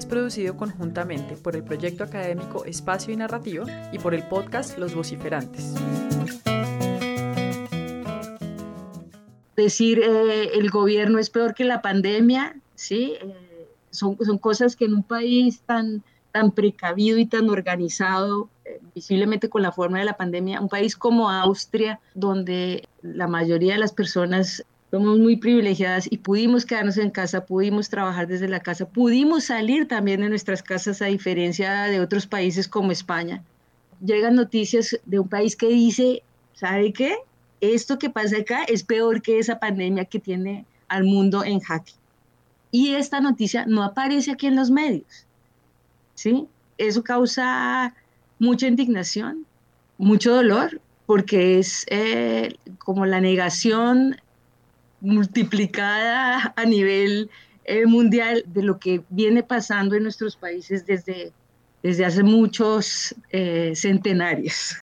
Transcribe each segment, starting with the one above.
es producido conjuntamente por el proyecto académico Espacio y Narrativa y por el podcast Los Vociferantes. decir eh, el gobierno es peor que la pandemia, ¿sí? Eh, son, son cosas que en un país tan, tan precavido y tan organizado, eh, visiblemente con la forma de la pandemia, un país como Austria, donde la mayoría de las personas somos muy privilegiadas y pudimos quedarnos en casa, pudimos trabajar desde la casa, pudimos salir también de nuestras casas a diferencia de otros países como España. Llegan noticias de un país que dice, ¿sabe qué? esto que pasa acá es peor que esa pandemia que tiene al mundo en jaque. Y esta noticia no aparece aquí en los medios. ¿sí? Eso causa mucha indignación, mucho dolor, porque es eh, como la negación multiplicada a nivel eh, mundial de lo que viene pasando en nuestros países desde, desde hace muchos eh, centenarios.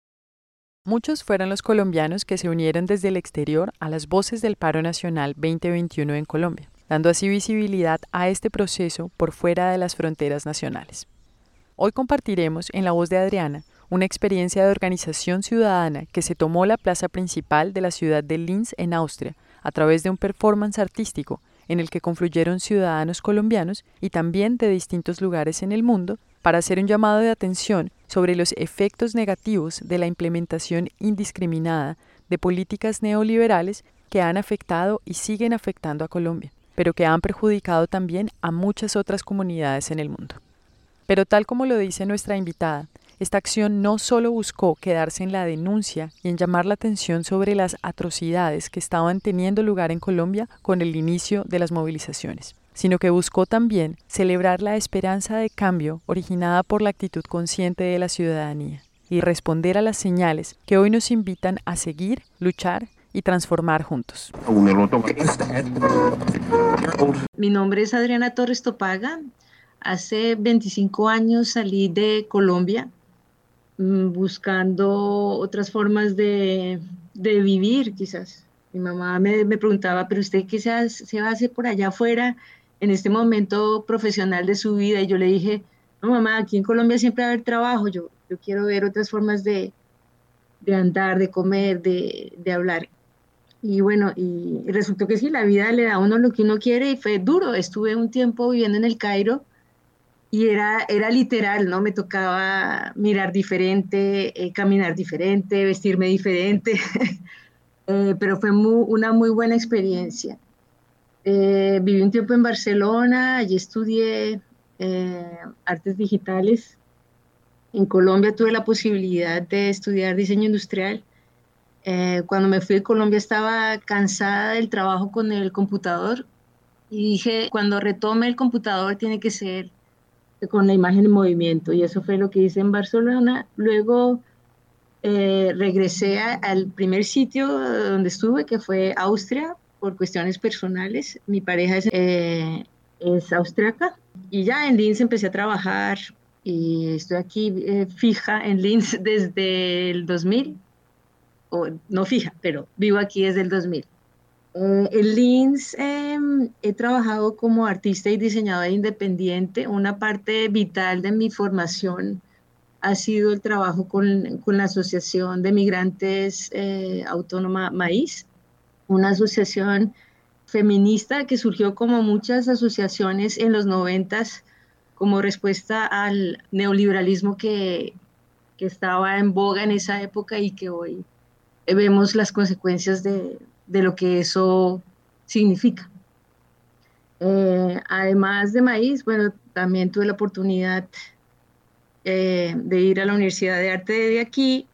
Muchos fueron los colombianos que se unieron desde el exterior a las voces del paro nacional 2021 en Colombia, dando así visibilidad a este proceso por fuera de las fronteras nacionales. Hoy compartiremos en la voz de Adriana una experiencia de organización ciudadana que se tomó la plaza principal de la ciudad de Linz en Austria a través de un performance artístico en el que confluyeron ciudadanos colombianos y también de distintos lugares en el mundo para hacer un llamado de atención sobre los efectos negativos de la implementación indiscriminada de políticas neoliberales que han afectado y siguen afectando a Colombia, pero que han perjudicado también a muchas otras comunidades en el mundo. Pero tal como lo dice nuestra invitada, esta acción no solo buscó quedarse en la denuncia y en llamar la atención sobre las atrocidades que estaban teniendo lugar en Colombia con el inicio de las movilizaciones, sino que buscó también celebrar la esperanza de cambio originada por la actitud consciente de la ciudadanía y responder a las señales que hoy nos invitan a seguir, luchar y transformar juntos. Mi nombre es Adriana Torres Topaga. Hace 25 años salí de Colombia buscando otras formas de, vivir, quizás. Mi mamá me, preguntaba, pero usted se, se va a hacer por allá afuera? en este momento profesional de su vida y yo le dije, no mamá, aquí en Colombia siempre va a haber trabajo, yo, yo quiero ver otras formas de, de andar, de comer, de, de, hablar. Y bueno, y resultó que sí, la vida le da a uno lo que uno quiere y fue duro. Estuve un tiempo viviendo en el Cairo y era, era literal, ¿no? Me tocaba mirar diferente, eh, caminar diferente, vestirme diferente, eh, pero fue una muy buena experiencia. Eh, viví un tiempo en Barcelona, allí estudié eh, artes digitales. En Colombia tuve la posibilidad de estudiar diseño industrial. Eh, cuando me fui de Colombia estaba cansada del trabajo con el computador y dije, cuando retome el computador tiene que ser con la imagen en movimiento y eso fue lo que hice en Barcelona. Luego regresé al primer sitio donde estuve, que fue Austria, por cuestiones personales. Mi pareja es, eh, es austriaca y ya en Linz empecé a trabajar y estoy aquí eh, fija en Linz desde el 2000, o no fija, pero vivo aquí desde el 2000. Eh, en Linz em, he trabajado como artista y diseñadora independiente. Una parte vital de mi formación ha sido el trabajo con, la Asociación de Migrantes Autónoma Maíz una asociación feminista que surgió como muchas asociaciones en los noventas como respuesta al neoliberalismo que, estaba en boga en esa época y que hoy vemos las consecuencias de, lo que eso significa. Eh, además de maíz, bueno, también tuve la oportunidad eh, de ir a la Universidad de Arte de aquí,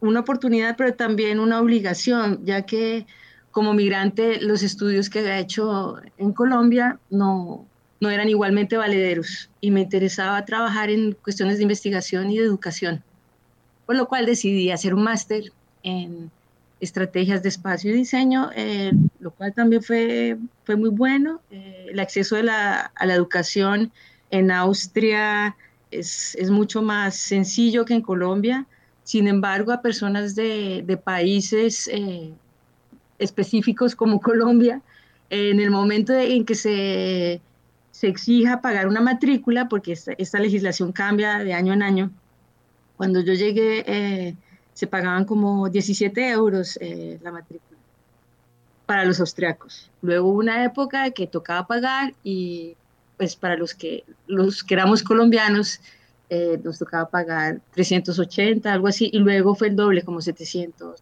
una oportunidad, pero también una obligación, ya que como migrante los estudios que había hecho en Colombia no, no eran igualmente valederos y me interesaba trabajar en cuestiones de investigación y de educación. por lo cual decidí hacer un máster en estrategias de espacio y diseño, eh, lo cual también fue, fue muy bueno. Eh, el acceso a la, a la, educación en Austria es, es, mucho más sencillo que en Colombia. Sin embargo, a personas de, de países eh, específicos como Colombia, en el momento en que se, se, exija pagar una matrícula, porque esta, esta, legislación cambia de año en año, cuando yo llegué se pagaban como 17 euros eh, la matrícula para los austriacos. Luego hubo una época que tocaba pagar y pues para los que, los que éramos colombianos eh, nos tocaba pagar 380, algo así, y luego fue el doble, como 700.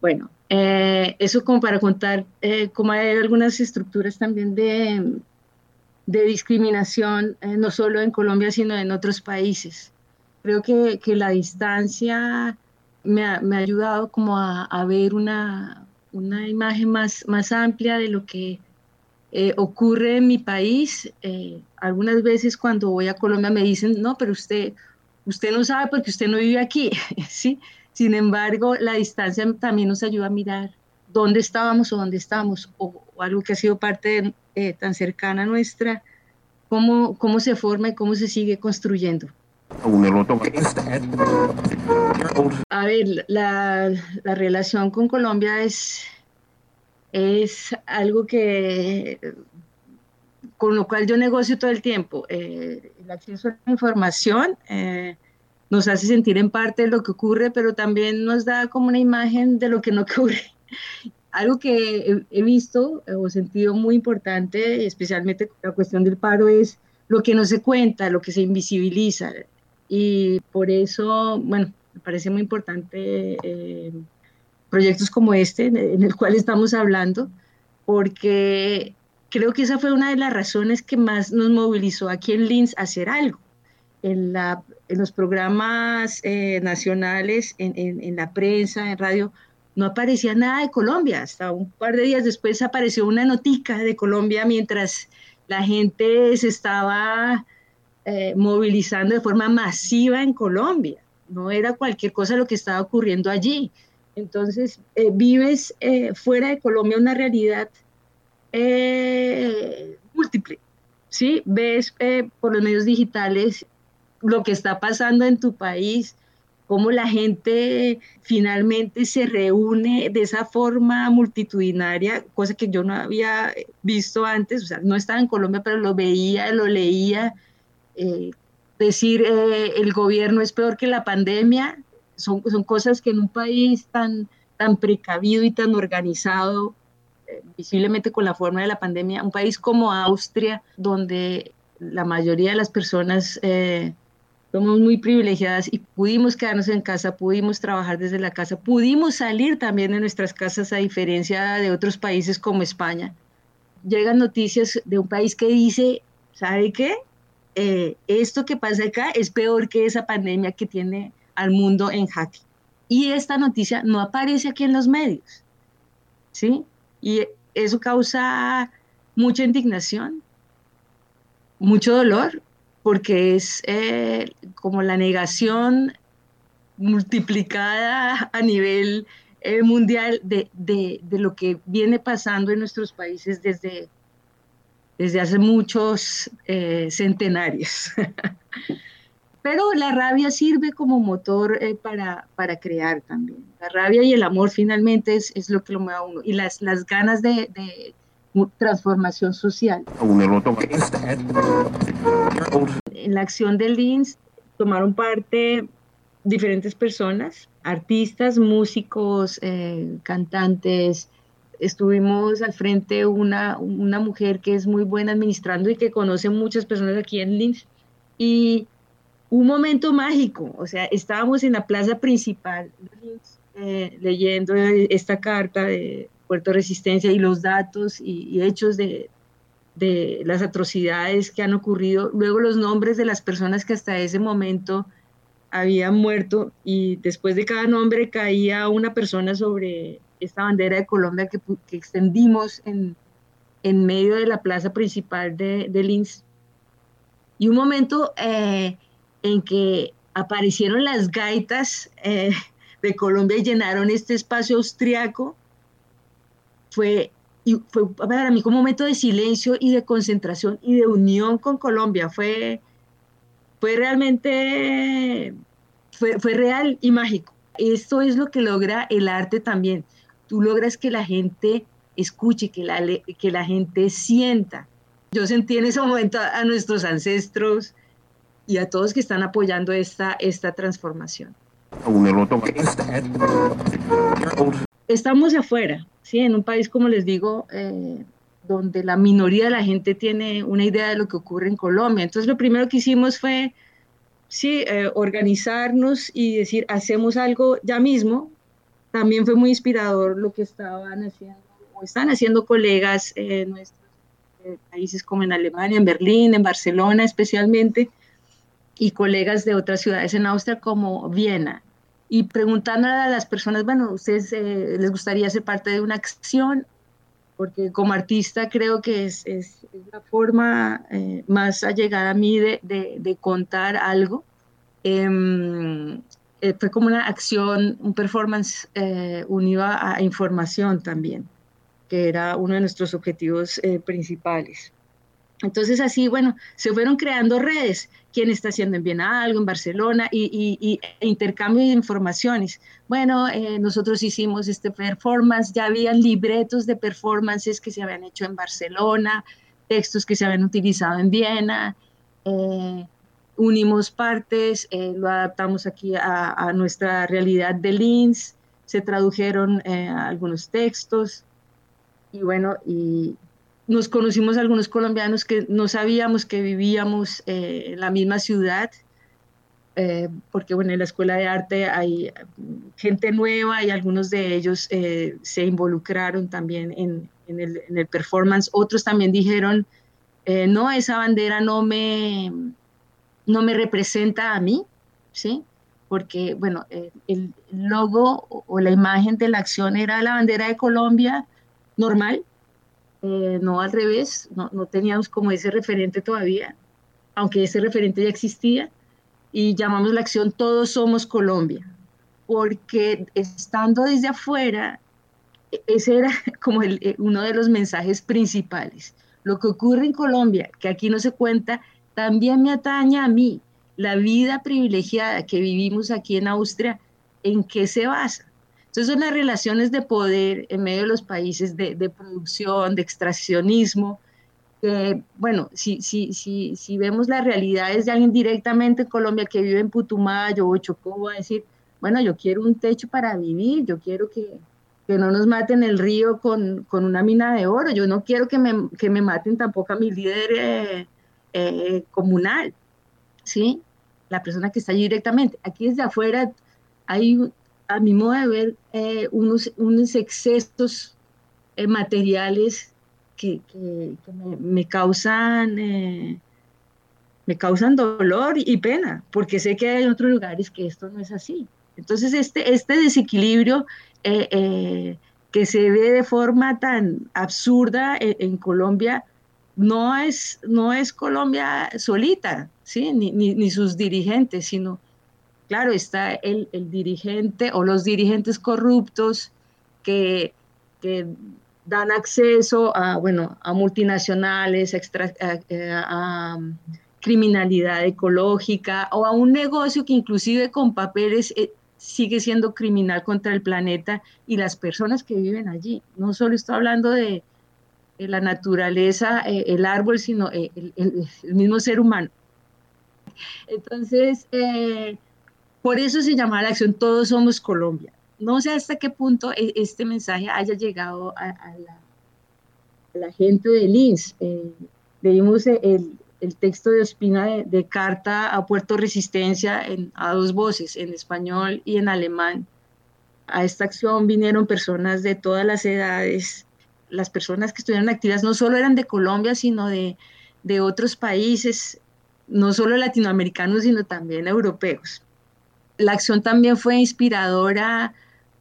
Bueno, eh, eso como para contar cómo hay algunas estructuras también de, de discriminación, no solo en Colombia, sino en otros países creo que, que la distancia me ha, me ha ayudado como a, a ver una, una, imagen más, más amplia de lo que eh, ocurre en mi país. Eh, algunas veces cuando voy a Colombia me dicen, no, pero usted, usted no sabe porque usted no vive aquí, ¿sí? Sin embargo, la distancia también nos ayuda a mirar dónde estábamos o dónde estamos, o, algo que ha sido parte eh, tan cercana nuestra, cómo, cómo se forma y cómo se sigue construyendo. A ver, la, la, relación con Colombia es, es algo que con lo cual yo negocio todo el tiempo. Eh, el acceso a la información eh, nos hace sentir en parte lo que ocurre, pero también nos da como una imagen de lo que no ocurre. Algo que he, visto o sentido muy importante, especialmente la cuestión del paro, es lo que no se cuenta, lo que se invisibiliza. Y por eso, bueno, me parece muy importante eh, proyectos como este, en el cual estamos hablando, porque creo que esa fue una de las razones que más nos movilizó aquí en Linz a hacer algo. En, la, en los programas eh, nacionales, en, en, en, la prensa, en radio, no aparecía nada de Colombia. Hasta un par de días después apareció una notica de Colombia mientras la gente se estaba eh, movilizando de forma masiva en Colombia. No era cualquier cosa lo que estaba ocurriendo allí. Entonces, eh, vives eh, fuera de Colombia una realidad múltiple. ¿sí? Ves por los medios digitales lo que está pasando en tu país, cómo la gente finalmente se reúne de esa forma multitudinaria, cosa que yo no había visto antes, o sea, no estaba en Colombia, pero lo veía, lo leía, eh, decir eh, el gobierno es peor que la pandemia, son, son cosas que en un país tan, tan precavido y tan organizado, eh, visiblemente con la forma de la pandemia, un país como Austria, donde la mayoría de las personas somos muy privilegiadas y pudimos quedarnos en casa, pudimos trabajar desde la casa, pudimos salir también de nuestras casas a diferencia de otros países como España. Llegan noticias de un país que dice, ¿sabe qué? Eh, esto que pasa acá es peor que esa pandemia que tiene al mundo en jaque. Y esta noticia no aparece aquí en los medios, ¿sí? Y eso causa mucha indignación, mucho dolor, porque es eh, como la negación multiplicada a nivel eh, mundial de, de, de, lo que viene pasando en nuestros países desde desde hace muchos eh, centenarios. Pero la rabia sirve como motor eh, para, para, crear también. La rabia y el amor finalmente es, es lo que lo mueve a uno. Y las, las ganas de, de transformación social. En la acción del LINS tomaron parte diferentes personas, artistas, músicos, eh, cantantes, estuvimos al frente una, una mujer que es muy buena administrando y que conoce muchas personas aquí en Linz. Y un momento mágico, o sea, estábamos en la plaza principal eh, leyendo esta carta de Puerto Resistencia y los datos y, y hechos de, de las atrocidades que han ocurrido, luego los nombres de las personas que hasta ese momento habían muerto y después de cada nombre caía una persona sobre esta bandera de Colombia que, que extendimos en, en, medio de la plaza principal de, de Linz. Y un momento eh, en que aparecieron las gaitas eh, de Colombia y llenaron este espacio austriaco, fue, y fue para mí como un momento de silencio y de concentración y de unión con Colombia. Fue, fue realmente, fue, fue real y mágico. Esto es lo que logra el arte también. Tú logras que la gente escuche, que la, que la gente sienta. Yo sentí en ese momento a, nuestros ancestros y a todos que están apoyando esta, esta transformación. Estamos afuera, ¿sí? en un país, como les digo, eh, donde la minoría de la gente tiene una idea de lo que ocurre en Colombia. Entonces, lo primero que hicimos fue sí, eh, organizarnos y decir, hacemos algo ya mismo. También fue muy inspirador lo que estaban haciendo o están haciendo colegas en nuestros eh, países como en Alemania, en Berlín, en Barcelona especialmente, y colegas de otras ciudades en Austria como Viena. Y preguntando a las personas, bueno, ¿ustedes eh, les gustaría ser parte de una acción? Porque como artista creo que es, es, la forma eh, más allegada a mí de, de, de contar algo. Em, eh, fue como una acción, un performance unido a, información también, que era uno de nuestros objetivos principales. Entonces así, bueno, se fueron creando redes, quién está haciendo en Viena algo, en Barcelona, y, e intercambio de informaciones. Bueno, eh, nosotros hicimos este performance, ya habían libretos de performances que se habían hecho en Barcelona, textos que se habían utilizado en Viena, eh, unimos partes, eh, lo adaptamos aquí a, nuestra realidad de Linz, se tradujeron algunos textos, y bueno, y nos conocimos algunos colombianos que no sabíamos que vivíamos eh, en la misma ciudad, eh, porque bueno, en la escuela de arte hay gente nueva y algunos de ellos eh, se involucraron también en, el, en, el, performance. Otros también dijeron, no, esa bandera no me, no me representa a mí, ¿sí? Porque, bueno, el logo o la imagen de la acción era la bandera de Colombia normal, eh, no al revés, no, no, teníamos como ese referente todavía, aunque ese referente ya existía, y llamamos la acción Todos Somos Colombia, porque estando desde afuera, e, ese era como eh, uno de los mensajes principales. Lo que ocurre en Colombia, que aquí no se cuenta, también me atañe a mí. La vida privilegiada que vivimos aquí en Austria, ¿en qué se basa? Entonces son las relaciones de poder en medio de los países de, producción, de extraccionismo. Bueno, si, si, si, si vemos las realidades de alguien directamente en Colombia que vive en Putumayo o Chocó, va a decir, bueno, yo quiero un techo para vivir, yo quiero que, que no nos maten el río con, con, una mina de oro, yo no quiero que me, que me maten tampoco a mi líder eh, comunal, ¿sí? La persona que está allí directamente. Aquí desde afuera hay a mi modo de ver, eh, unos, unos excesos eh, materiales que, me, causan, eh, me causan dolor y pena, porque sé que hay otros lugares que esto no es así. Entonces, este, este desequilibrio que se ve de forma tan absurda en, Colombia, no es, no es Colombia solita, ¿sí? ni, ni, sus dirigentes, sino claro, está el, el dirigente o los dirigentes corruptos que, que, dan acceso a, bueno, a multinacionales, extra, a, criminalidad ecológica o a un negocio que inclusive con papeles eh, sigue siendo criminal contra el planeta y las personas que viven allí. No solo estoy hablando de la naturaleza, eh, el árbol, sino eh, el, mismo ser humano. Entonces, eh, por eso se llama la acción Todos Somos Colombia. No sé hasta qué punto e, este mensaje haya llegado a, la, gente de Linz. Eh, leímos el, el, texto de Ospina de, Carta a Puerto Resistencia en, a dos voces, en español y en alemán. A esta acción vinieron personas de todas las edades. Las personas que estuvieron activas no solo eran de Colombia, sino de, de otros países, no solo latinoamericanos, sino también europeos la acción también fue inspiradora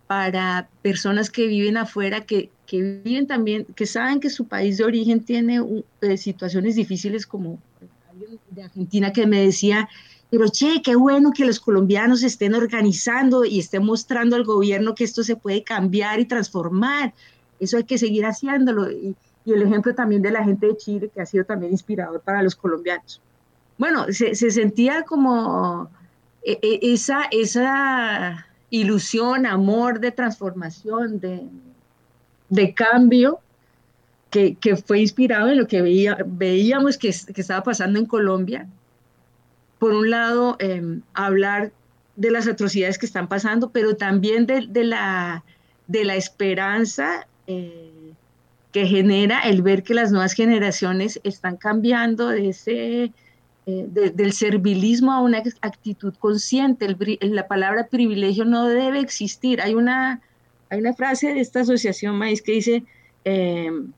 para personas que viven afuera, que, que viven también, que saben que su país de origen tiene uh, situaciones difíciles, como alguien de Argentina que me decía, pero che, qué bueno que los colombianos estén organizando y estén mostrando al gobierno que esto se puede cambiar y transformar. Eso hay que seguir haciéndolo. Y, y el ejemplo también de la gente de Chile, que ha sido también inspirador para los colombianos. Bueno, se, se sentía como e, e, esa, esa ilusión, amor de transformación, de, de cambio, que, que, fue inspirado en lo que veía, veíamos que, que, estaba pasando en Colombia. Por un lado, eh, hablar de las atrocidades que están pasando, pero también de, de la, de la esperanza eh, que genera el ver que las nuevas generaciones están cambiando de ese eh, del servilismo a una actitud consciente. la palabra privilegio no debe existir. Hay una, hay una frase de esta asociación Maíz que dice, em,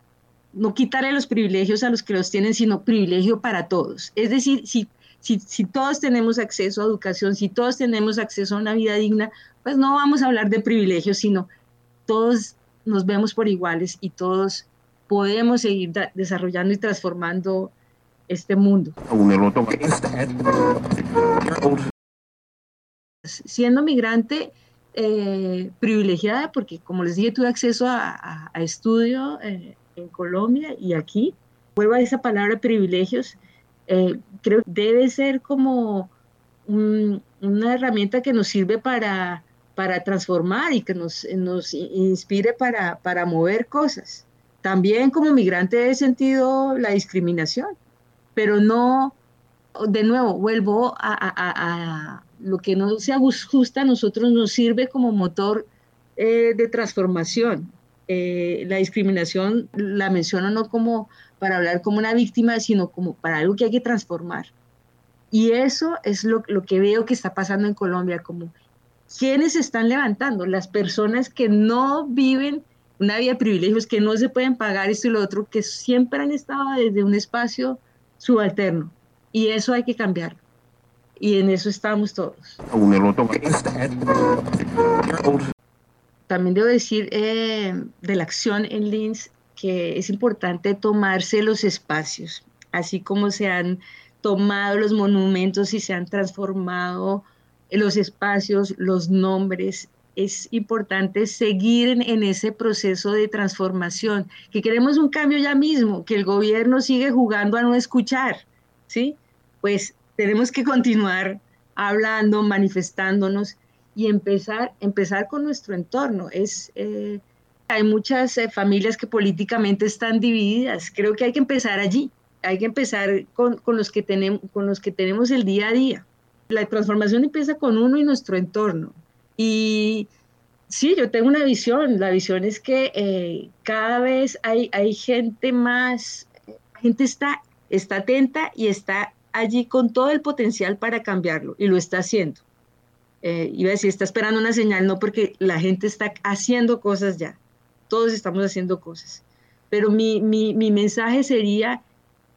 no quitarle los privilegios a los que los tienen, sino privilegio para todos. Es decir, si, si, si todos tenemos acceso a educación, si todos tenemos acceso a una vida digna, pues no vamos a hablar de privilegios, sino todos nos vemos por iguales y todos podemos seguir desarrollando y transformando este mundo. Siendo migrante eh, privilegiada, porque como les dije, tuve acceso a, estudio eh, en Colombia y aquí, vuelvo a esa palabra privilegios, eh, creo que debe ser como una herramienta que nos sirve para, para transformar y que nos, nos inspire para, para mover cosas. También como migrante he sentido la discriminación pero no, de nuevo, vuelvo a, lo que no se ajusta a nosotros, nos sirve como motor eh, de transformación. Eh, la discriminación la menciono no como para hablar como una víctima, sino como para algo que hay que transformar. Y eso es lo, lo que veo que está pasando en Colombia, como quienes están levantando, las personas que no viven una vida de privilegios, que no se pueden pagar esto y lo otro, que siempre han estado desde un espacio subalterno. Y eso hay que cambiar. Y en eso estamos todos. También debo decir eh, de la acción en Linz que es importante tomarse los espacios, así como se han tomado los monumentos y se han transformado los espacios, los nombres. Es importante seguir en, ese proceso de transformación, que queremos un cambio ya mismo, que el gobierno sigue jugando a no escuchar, ¿sí? Pues tenemos que continuar hablando, manifestándonos y empezar, empezar con nuestro entorno. Es, eh, hay muchas eh, familias que políticamente están divididas. Creo que hay que empezar allí. Hay que empezar con, con, los que tenemos, con los que tenemos el día a día. La transformación empieza con uno y nuestro entorno. Y sí, yo tengo una visión. La visión es que eh, cada vez hay, hay gente más, gente está, está atenta y está allí con todo el potencial para cambiarlo y lo está haciendo. Eh, iba a decir, está esperando una señal, no porque la gente está haciendo cosas ya. Todos estamos haciendo cosas. Pero mi, mi, mi mensaje sería,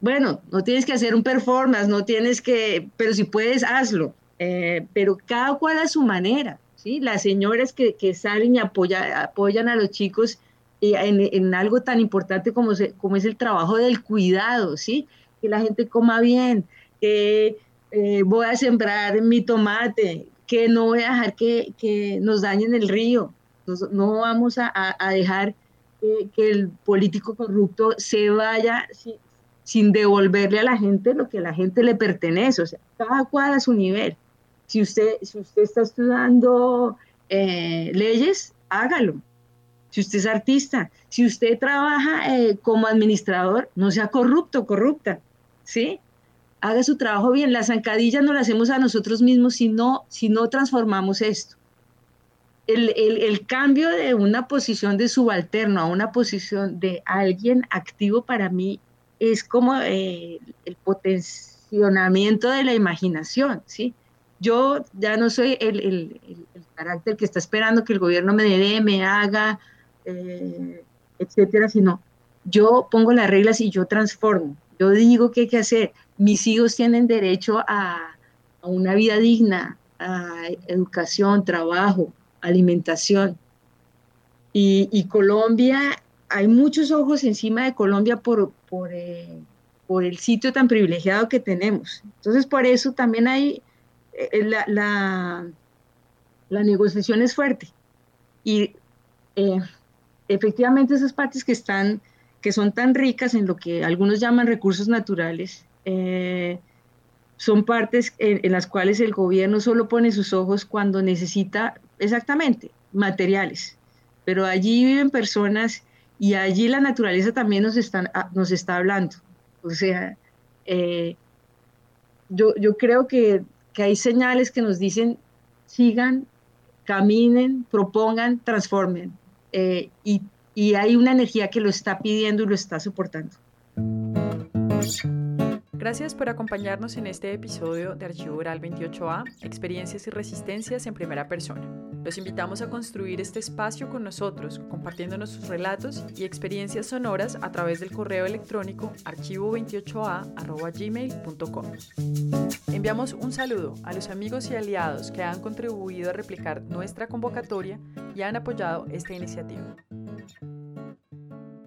bueno, no tienes que hacer un performance, no tienes que, pero si puedes, hazlo. Eh, pero cada cual a su manera. Las señoras que, que salen y apoyan a los chicos en, en, algo tan importante como, como es el trabajo del cuidado, ¿sí? Que la gente coma bien, que eh, voy a sembrar mi tomate, que no voy a dejar que, que nos dañen el río, no, vamos a, a dejar que, el político corrupto se vaya sin devolverle a la gente lo que a la gente le pertenece, o sea, cada cual a su nivel. Si usted, si usted está estudiando eh, leyes, hágalo. Si usted es artista, si usted trabaja eh, como administrador, no sea corrupto, corrupta, ¿sí? Haga su trabajo bien. La zancadilla no la hacemos a nosotros mismos si no, si no transformamos esto. El, el, el, cambio de una posición de subalterno a una posición de alguien activo para mí es como eh, el potenciamiento de la imaginación, ¿sí? Yo ya no soy el, carácter que está esperando que el gobierno me dé, me haga, eh, etcétera, sino yo pongo las reglas y yo transformo. Yo digo qué hay que hacer. Mis hijos tienen derecho a, una vida digna, a educación, trabajo, alimentación. Y, Colombia, hay muchos ojos encima de Colombia por, eh, por el sitio tan privilegiado que tenemos. Entonces, por eso también hay eh, la, la, negociación es fuerte. Y eh, efectivamente esas partes que están, que son tan ricas en lo que algunos llaman recursos naturales, son partes en, las cuales el gobierno solo pone sus ojos cuando necesita exactamente materiales, pero allí viven personas y allí la naturaleza también nos, están, ah, nos está hablando. O sea, eh, yo, yo, creo que, que, hay señales que nos dicen sigan, caminen, propongan, transformen. Eh, y, y hay una energía que lo está pidiendo y lo está soportando. Gracias por acompañarnos en este episodio de Archivo Oral 28A, Experiencias y Resistencias en Primera Persona. Los invitamos a construir este espacio con nosotros, compartiéndonos sus relatos y experiencias sonoras a través del correo electrónico archivo28a.gmail.com. Enviamos un saludo a los amigos y aliados que han contribuido a replicar nuestra convocatoria y han apoyado esta iniciativa.